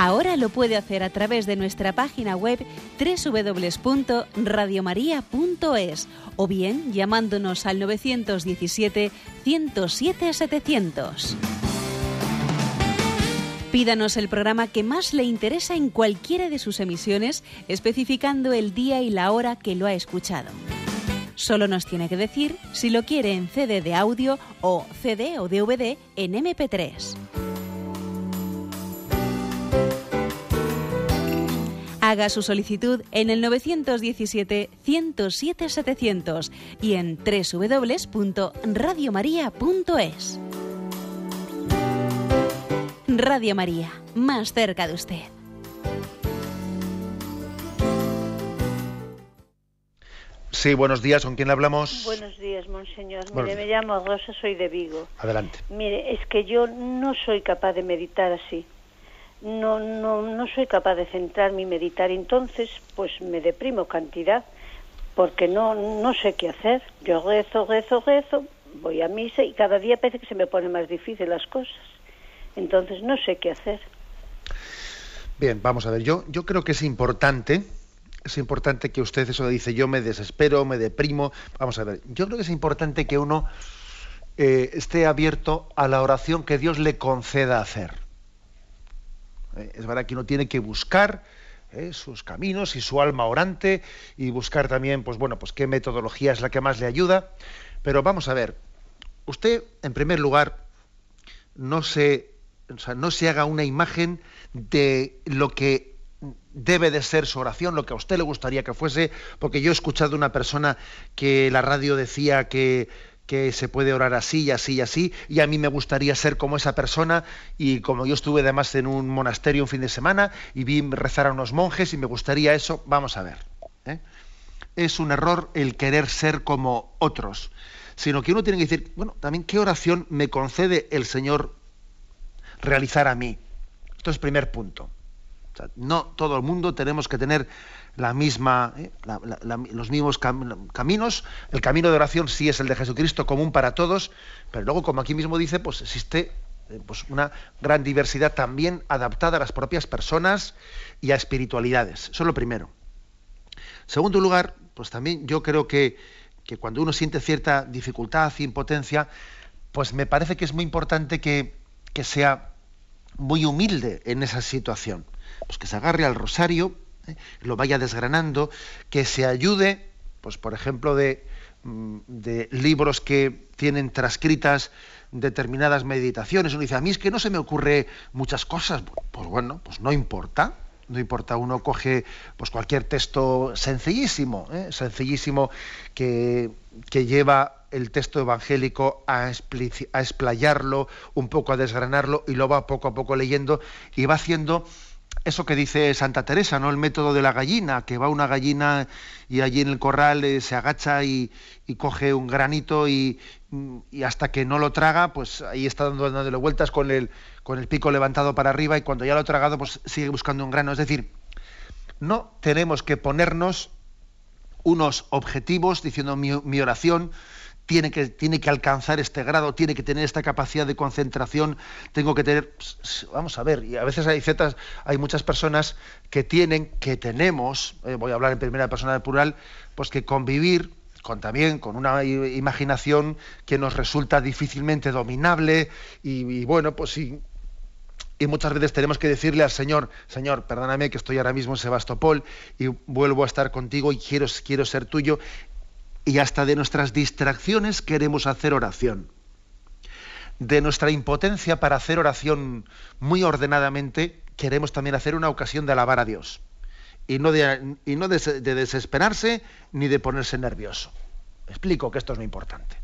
B: Ahora lo puede hacer a través de nuestra página web www.radiomaria.es o bien llamándonos al 917 107 700. Pídanos el programa que más le interesa en cualquiera de sus emisiones, especificando el día y la hora que lo ha escuchado. Solo nos tiene que decir si lo quiere en CD de audio o CD o DVD en MP3. Haga su solicitud en el 917-107-700 y en www.radiomaria.es. Radio María, más cerca de usted.
A: Sí, buenos días. ¿Con quién hablamos?
C: Buenos días, monseñor. Mire, me llamo Rosa, soy de Vigo.
A: Adelante.
C: Mire, es que yo no soy capaz de meditar así. No, no, no soy capaz de centrarme y meditar. Entonces, pues me deprimo cantidad porque no, no sé qué hacer. Yo rezo, rezo, rezo, voy a misa y cada día parece que se me pone más difícil las cosas. Entonces no sé qué hacer.
A: Bien, vamos a ver, yo, yo creo que es importante, es importante que usted eso dice, yo me desespero, me deprimo, vamos a ver, yo creo que es importante que uno eh, esté abierto a la oración que Dios le conceda hacer. Eh, es verdad que uno tiene que buscar eh, sus caminos y su alma orante y buscar también, pues bueno, pues qué metodología es la que más le ayuda. Pero vamos a ver, usted, en primer lugar, no se, no se haga una imagen de lo que debe de ser su oración, lo que a usted le gustaría que fuese, porque yo he escuchado una persona que la radio decía que que se puede orar así y así y así, y a mí me gustaría ser como esa persona, y como yo estuve además en un monasterio un fin de semana y vi rezar a unos monjes y me gustaría eso, vamos a ver. ¿eh? Es un error el querer ser como otros, sino que uno tiene que decir, bueno, también qué oración me concede el Señor realizar a mí. Esto es primer punto. No todo el mundo tenemos que tener ¿eh? los mismos caminos. El camino de oración sí es el de Jesucristo común para todos, pero luego, como aquí mismo dice, pues existe eh, pues una gran diversidad también adaptada a las propias personas y a espiritualidades. Eso es lo primero. Segundo lugar, pues también yo creo que, que cuando uno siente cierta dificultad, impotencia, pues me parece que es muy importante que, que sea muy humilde en esa situación. Pues que se agarre al rosario, ¿eh? lo vaya desgranando, que se ayude, pues por ejemplo, de, mm, de libros que tienen transcritas determinadas meditaciones. Uno dice, a mí es que no se me ocurre muchas cosas. Pues bueno, pues no importa. No importa, uno coge pues cualquier texto sencillísimo, ¿eh? sencillísimo que, que, lleva el texto evangélico a, a explayarlo, un poco a desgranarlo y lo va poco a poco leyendo y va haciendo eso que dice Santa Teresa, ¿no? El método de la gallina, que va una gallina y allí en el corral eh, se agacha y, coge un granito y, hasta que no lo traga, pues ahí está dando, dándole vueltas con el, con el pico levantado para arriba y cuando ya lo ha tragado, pues sigue buscando un grano. Es decir, no tenemos que ponernos unos objetivos diciendo mi oración tiene que, tiene que alcanzar este grado, tiene que tener esta capacidad de concentración, tengo que tener, vamos a ver, y a veces hay ciertas, hay muchas personas que tienen, que tenemos, eh, voy a hablar en primera persona de plural, pues que convivir con también con una imaginación que nos resulta difícilmente dominable y, bueno, pues sí, y muchas veces tenemos que decirle al Señor, Señor, perdóname que estoy ahora mismo en Sebastopol y vuelvo a estar contigo y quiero, quiero ser tuyo y hasta de nuestras distracciones queremos hacer oración. De nuestra impotencia para hacer oración muy ordenadamente, queremos también hacer una ocasión de alabar a Dios. Y no de, y no de, desesperarse ni de ponerse nervioso. explico que esto es muy importante.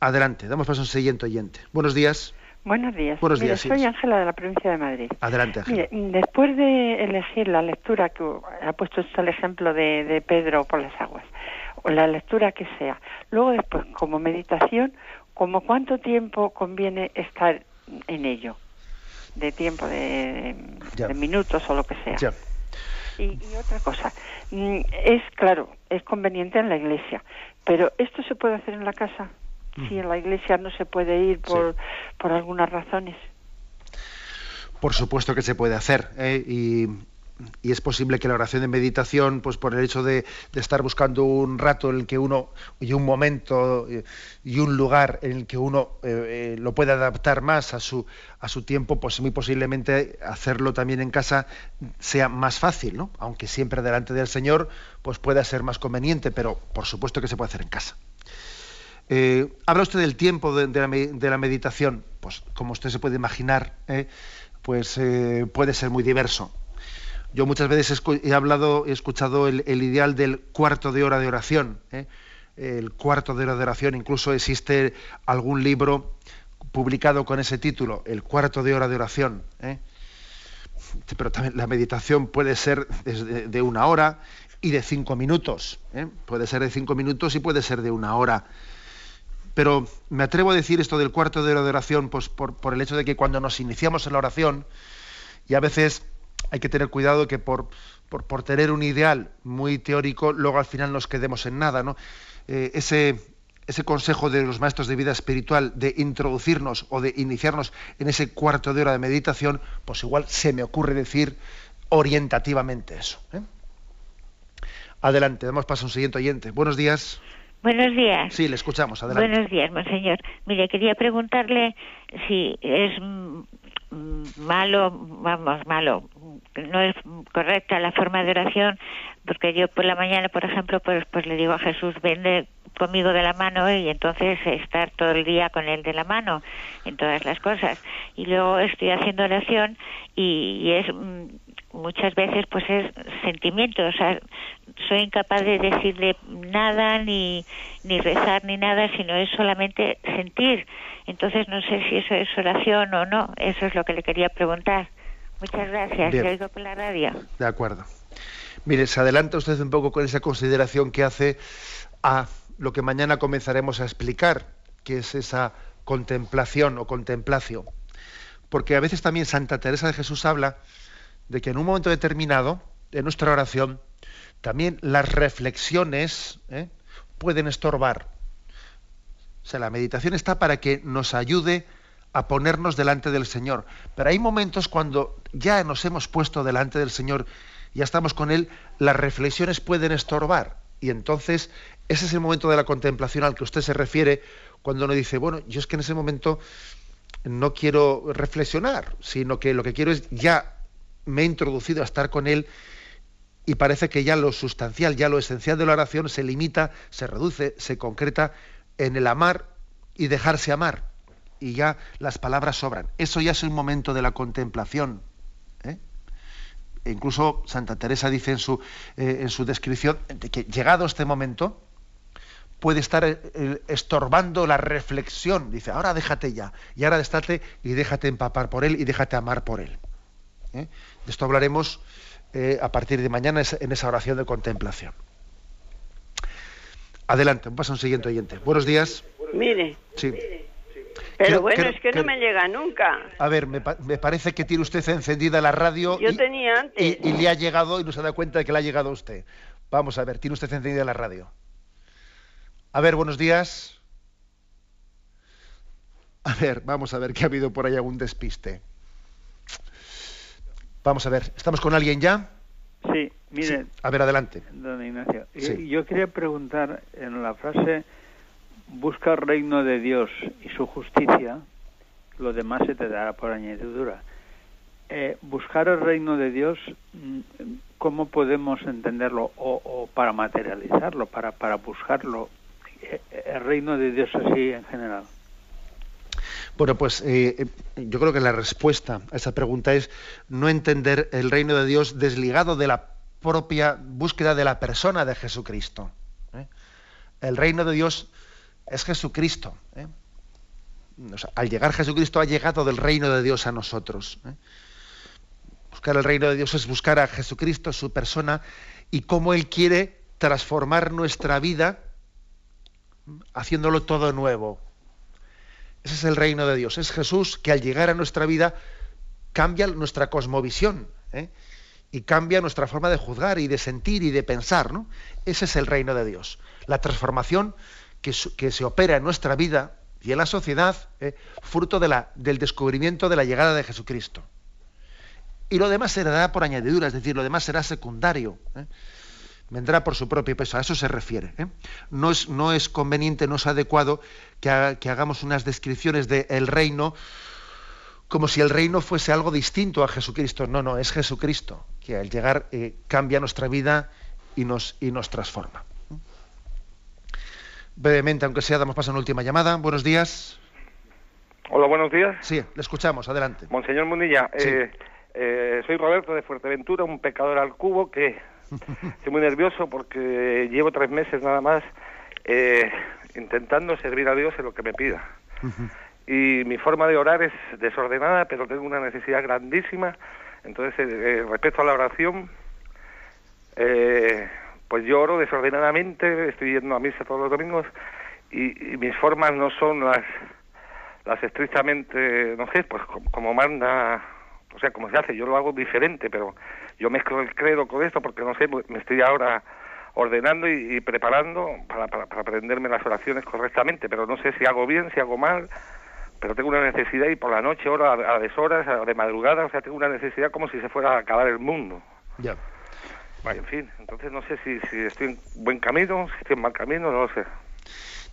A: Adelante, damos paso a un siguiente oyente. Buenos días.
D: Buenos días.
A: Buenos días.
D: soy Ángela de la provincia de Madrid.
A: Adelante, Ángela.
D: después de elegir la lectura que ha puesto el ejemplo de, Pedro por las aguas, o la lectura que sea, luego después como meditación, ¿como cuánto tiempo conviene estar en ello? De tiempo, de, minutos o lo que sea. Y, otra cosa, mm, es claro, es conveniente en la iglesia, pero ¿esto se puede hacer en la casa? Si en la iglesia no se puede ir por, por algunas razones.
A: Por supuesto que se puede hacer. ¿eh? Y, y, es posible que la oración de meditación, pues por el hecho de, de, estar buscando un rato en el que uno, y un momento y un lugar en el que uno eh, eh, lo pueda adaptar más a su, a su tiempo, pues muy posiblemente hacerlo también en casa sea más fácil, ¿no? Aunque siempre delante del Señor, pues pueda ser más conveniente, pero por supuesto que se puede hacer en casa. Eh, habla usted del tiempo de, la, meditación. Pues como usted se puede imaginar, eh, pues eh, puede ser muy diverso. Yo muchas veces he hablado, he escuchado el, ideal del cuarto de hora de oración. El cuarto de hora de oración, incluso existe algún libro publicado con ese título, El cuarto de hora de oración. Pero también la meditación puede ser de, de una hora y de cinco minutos. Puede ser de cinco minutos y puede ser de una hora pero me atrevo a decir esto del cuarto de hora de oración pues por, el hecho de que cuando nos iniciamos en la oración, y a veces hay que tener cuidado que por, por, tener un ideal muy teórico, luego al final nos quedemos en nada. ¿no? Eh, ese, ese consejo de los maestros de vida espiritual de introducirnos o de iniciarnos en ese cuarto de hora de meditación, pues igual se me ocurre decir orientativamente eso. ¿eh? Adelante, damos paso a un siguiente oyente. Buenos días.
E: Buenos días.
A: Sí, le escuchamos. Adelante.
E: Buenos días, monseñor. Mire, quería preguntarle si es malo, vamos, malo, no es correcta la forma de oración, porque yo por la mañana, por ejemplo, pues, pues le digo a Jesús, vende conmigo de la mano y entonces estar todo el día con él de la mano en todas las cosas. Y luego estoy haciendo oración y, es mm, muchas veces pues es sentimiento, o sea, soy incapaz de decirle nada ni ni rezar ni nada, sino es solamente sentir. Entonces no sé si eso es oración o no, eso es lo que le quería preguntar. Muchas gracias, le oigo por la radio.
A: De acuerdo. Mire, se adelanta usted un poco con esa consideración que hace a lo que mañana comenzaremos a explicar, que es esa contemplación o contemplación. Porque a veces también Santa Teresa de Jesús habla de que en un momento determinado de nuestra oración, también las reflexiones ¿eh? pueden estorbar. O sea, la meditación está para que nos ayude a ponernos delante del Señor. Pero hay momentos cuando ya nos hemos puesto delante del Señor, ya estamos con Él, las reflexiones pueden estorbar. Y entonces ese es el momento de la contemplación al que usted se refiere cuando uno dice, bueno, yo es que en ese momento no quiero reflexionar, sino que lo que quiero es ya me he introducido a estar con Él y parece que ya lo sustancial, ya lo esencial de la oración se limita, se reduce, se concreta en el amar y dejarse amar. Y ya las palabras sobran. Eso ya es un momento de la contemplación. ¿eh? E incluso Santa Teresa dice en su, eh, en su descripción que llegado este momento, puede estar eh, estorbando la reflexión. Dice, ahora déjate ya, y ahora estate y déjate empapar por él y déjate amar por él. De esto hablaremos eh, a partir de mañana en esa oración de contemplación. Adelante, pasa un siguiente oyente. Buenos días.
F: Mire.
A: Sí.
F: Pero bueno, es que, no me llega nunca.
A: A ver, me, parece que tiene usted encendida la radio.
F: Yo tenía antes.
A: Y, y, le ha llegado y no se da cuenta de que le ha llegado a usted. Vamos a ver, tiene usted encendida la radio. A ver, buenos días. A ver, vamos a ver que ha habido por ahí algún despiste. Vamos a ver, ¿estamos con alguien ya?
G: Sí, mire.
A: A ver, adelante.
G: Don Ignacio, yo quería preguntar en la frase busca el reino de Dios y su justicia, lo demás se te dará por añadidura. Eh, buscar el reino de Dios, mm, ¿cómo podemos entenderlo o, o para materializarlo, para, para buscarlo? el reino de Dios así en general?
A: Bueno, pues eh, eh, yo creo que la respuesta a esa pregunta es no entender el reino de Dios desligado de la propia búsqueda de la persona de Jesucristo. ¿eh? El reino de Dios es Jesucristo. al llegar Jesucristo ha llegado del reino de Dios a nosotros. Buscar el reino de Dios es buscar a Jesucristo, su persona, y cómo Él quiere transformar nuestra vida haciéndolo todo nuevo. Ese es el reino de Dios. Es Jesús que al llegar a nuestra vida cambia nuestra cosmovisión ¿eh? y cambia nuestra forma de juzgar y de sentir y de pensar. Ese es el reino de Dios. La transformación que, se opera en nuestra vida y en la sociedad, ¿eh? fruto de la, del descubrimiento de la llegada de Jesucristo. Y lo demás se dará por añadidura, es decir, lo demás será secundario. ¿eh? Vendrá por su propio peso, a eso se refiere. ¿eh? No, es, no, es, conveniente, no es adecuado que, hagamos unas descripciones del reino como si el reino fuese algo distinto a Jesucristo. No, no, es Jesucristo que al llegar eh, cambia nuestra vida y nos, y nos transforma. Brevemente, aunque sea, damos paso a una última llamada. Buenos días.
H: Hola, buenos días.
A: Sí, le escuchamos, adelante.
H: Monseñor Munilla, eh, soy Roberto de Fuerteventura, un pecador al cubo que Estoy muy nervioso porque llevo tres meses nada más eh, intentando servir a Dios en lo que me pida. Y mi forma de orar es desordenada, pero tengo una necesidad grandísima. Entonces, eh, eh, respecto a la oración, pues yo oro desordenadamente, estoy yendo a misa todos los domingos y, mis formas no son las las estrictamente, no sé, pues como, como manda o sea, como se hace, yo lo hago diferente, pero yo mezclo el credo con esto porque no sé, me estoy ahora ordenando y, preparando para, para, aprenderme las oraciones correctamente, pero no sé si hago bien, si hago mal, pero tengo una necesidad y por la noche, hora a, deshoras, de madrugada, o sea, tengo una necesidad como si se fuera a acabar el mundo.
A: Ya.
H: En fin, entonces no sé si, si estoy en buen camino, si estoy en mal camino, no lo sé.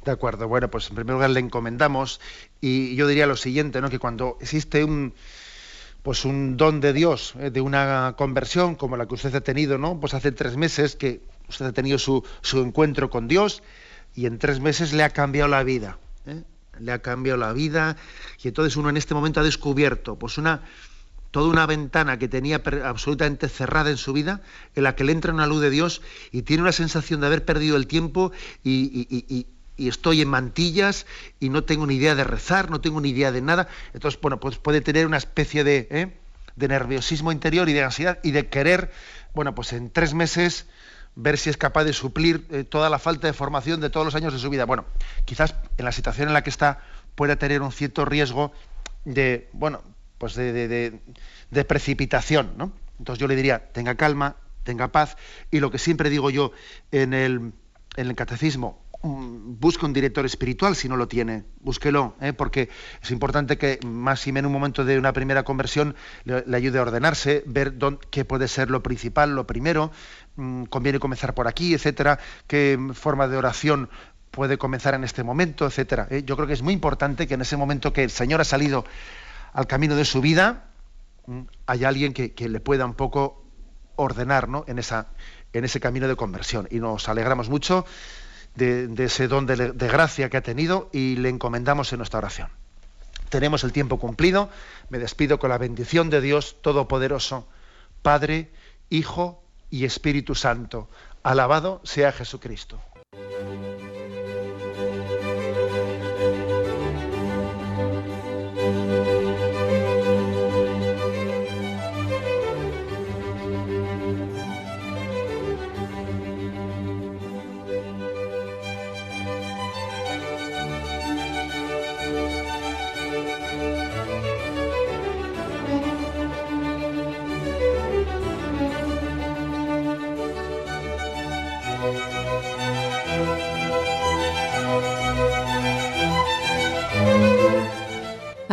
A: De acuerdo, bueno, pues en primer lugar le encomendamos y yo diría lo siguiente, ¿no? Que cuando existe un pues un don de Dios, eh, de una conversión como la que usted ha tenido, ¿no? Pues hace tres meses que usted ha tenido su, su encuentro con Dios y en tres meses le ha cambiado la vida. ¿eh? Le ha cambiado la vida y entonces uno en este momento ha descubierto pues una toda una ventana que tenía absolutamente cerrada en su vida, en la que le entra una luz de Dios y tiene una sensación de haber perdido el tiempo y, y estoy en mantillas y no tengo ni idea de rezar, no tengo ni idea de nada. Entonces, bueno, pues puede tener una especie de, ¿eh? de nerviosismo interior y de ansiedad y de querer, bueno, pues en tres meses ver si es capaz de suplir eh, toda la falta de formación de todos los años de su vida. Bueno, quizás en la situación en la que está pueda tener un cierto riesgo de, bueno, pues de precipitación, ¿no? Entonces yo le diría, tenga calma, tenga paz, y lo que siempre digo yo en el, en el catecismo, busque un director espiritual si no lo tiene, búsquelo, ¿eh? porque es importante que más y menos en un momento de una primera conversión le, ayude a ordenarse, ver qué puede ser lo principal, lo primero, mm, conviene comenzar por aquí, etcétera, qué forma de oración puede comenzar en este momento, etcétera. ¿eh? Yo creo que es muy importante que en ese momento que el Señor ha salido al camino de su vida, mm, haya alguien que, le pueda un poco ordenar ¿no? en, esa, en ese camino de conversión. Y nos alegramos mucho de, ese don de, de gracia que ha tenido y le encomendamos en nuestra oración. Tenemos el tiempo cumplido. Me despido con la bendición de Dios Todopoderoso, Padre, Hijo y Espíritu Santo. Alabado sea Jesucristo.